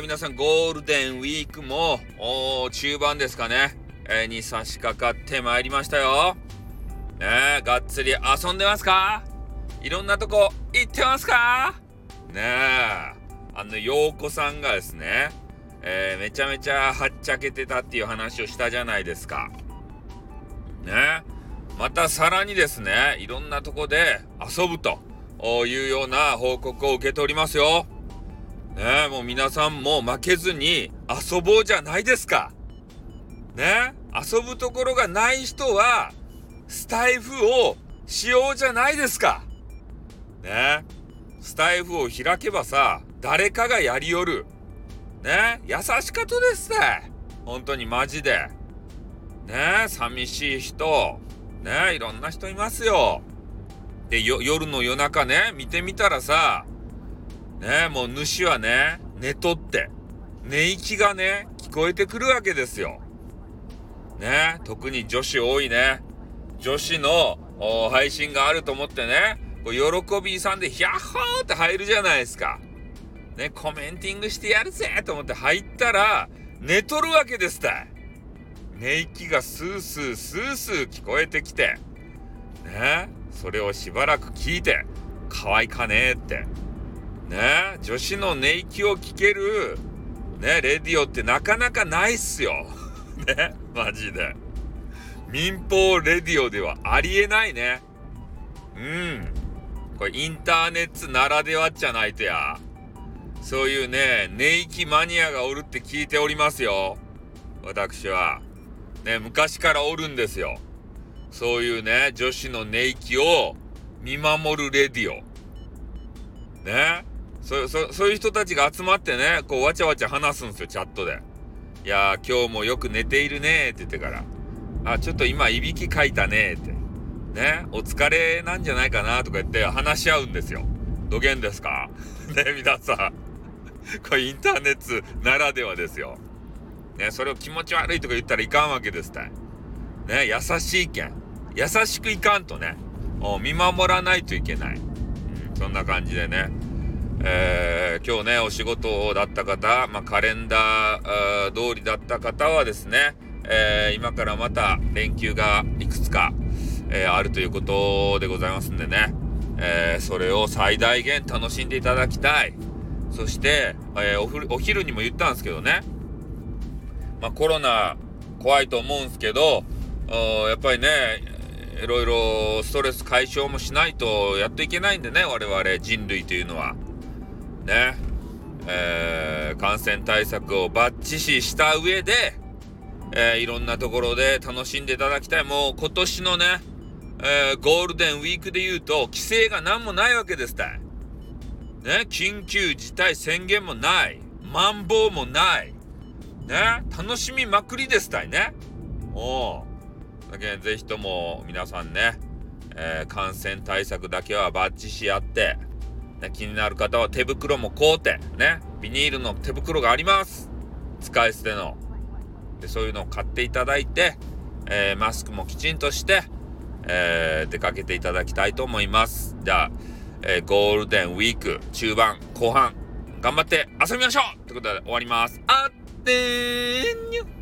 皆さんゴールデンウィークも中盤ですかね、えー、に差し掛かってまいりましたよ。ねえがっつり遊んでますか？いろんなとこ行ってますか？ねえあの陽子さんがですね、えー、めちゃめちゃはっちゃけてたっていう話をしたじゃないですか。ねまたさらにですねいろんなとこで遊ぶというような報告を受けておりますよ。ねもう皆さんも負けずに遊ぼうじゃないですか。ね遊ぶところがない人はスタイフをしようじゃないですか。ねスタイフを開けばさ、誰かがやりよる。ね優しかとですね。本当にマジで。ね寂しい人。ねいろんな人いますよ。で、夜の夜中ね、見てみたらさ、ねもう主はね、寝とって、寝息がね、聞こえてくるわけですよ。ね特に女子多いね。女子の配信があると思ってね、こう喜びさんでヒャッホーって入るじゃないですか。ね、コメンティングしてやるぜと思って入ったら、寝とるわけですたい。寝息がスースースースー聞こえてきて、ね、それをしばらく聞いて、可愛かねえって。ね、女子の寝息を聞ける、ね、レディオってなかなかないっすよ。ね、マジで。民放レディオではありえないね。うん。これインターネットならではじゃないとや。そういうね、寝息マニアがおるって聞いておりますよ。私は。ね、昔からおるんですよ。そういうね、女子の寝息を見守るレディオ。ね。そ、そ、そういう人たちが集まってね、こうわちゃわちゃ話すんですよ、チャットで。いやー、今日もよく寝ているねって言ってから。あ、ちょっと今、いびきかいたねって。ね、お疲れなんじゃないかなとか言って話し合うんですよ。どげんですか？ね、皆さん。これインターネットならではですよ。ね、それを気持ち悪いとか言ったらいかんわけですたい。ね、優しいけん。優しくいかんとね、見守らないといけない。うん、そんな感じでね。えー、今日ね、お仕事だった方、まあ、カレンダー通りだった方はですね、えー、今からまた連休がいくつか、えー、あるということでございますんでね、えー、それを最大限楽しんでいただきたい。そして、えー、お昼にも言ったんですけどね、まあ、コロナ怖いと思うんですけど、やっぱりね、いろいろストレス解消もしないとやっていけないんでね、我々人類というのは。ね。えー、感染対策をバッチシした上で、えー、いろんなところで楽しんでいただきたい。もう今年のね、えー、ゴールデンウィークで言うと、規制が何もないわけですたい。ね、緊急事態宣言もない。マンボウもない。ね、楽しみまくりですたいね。おだけぜひとも皆さんね、えー、感染対策だけはバッチしやって、ね、気になる方は手袋も買うて、ね、ビニールの手袋があります。使い捨ての。で、そういうのを買っていただいて、えー、マスクもきちんとして、えー、出かけていただきたいと思います。じゃあ、えー、ゴールデンウィーク中盤、後半、頑張って遊びましょうということで終わります。あってーにゅ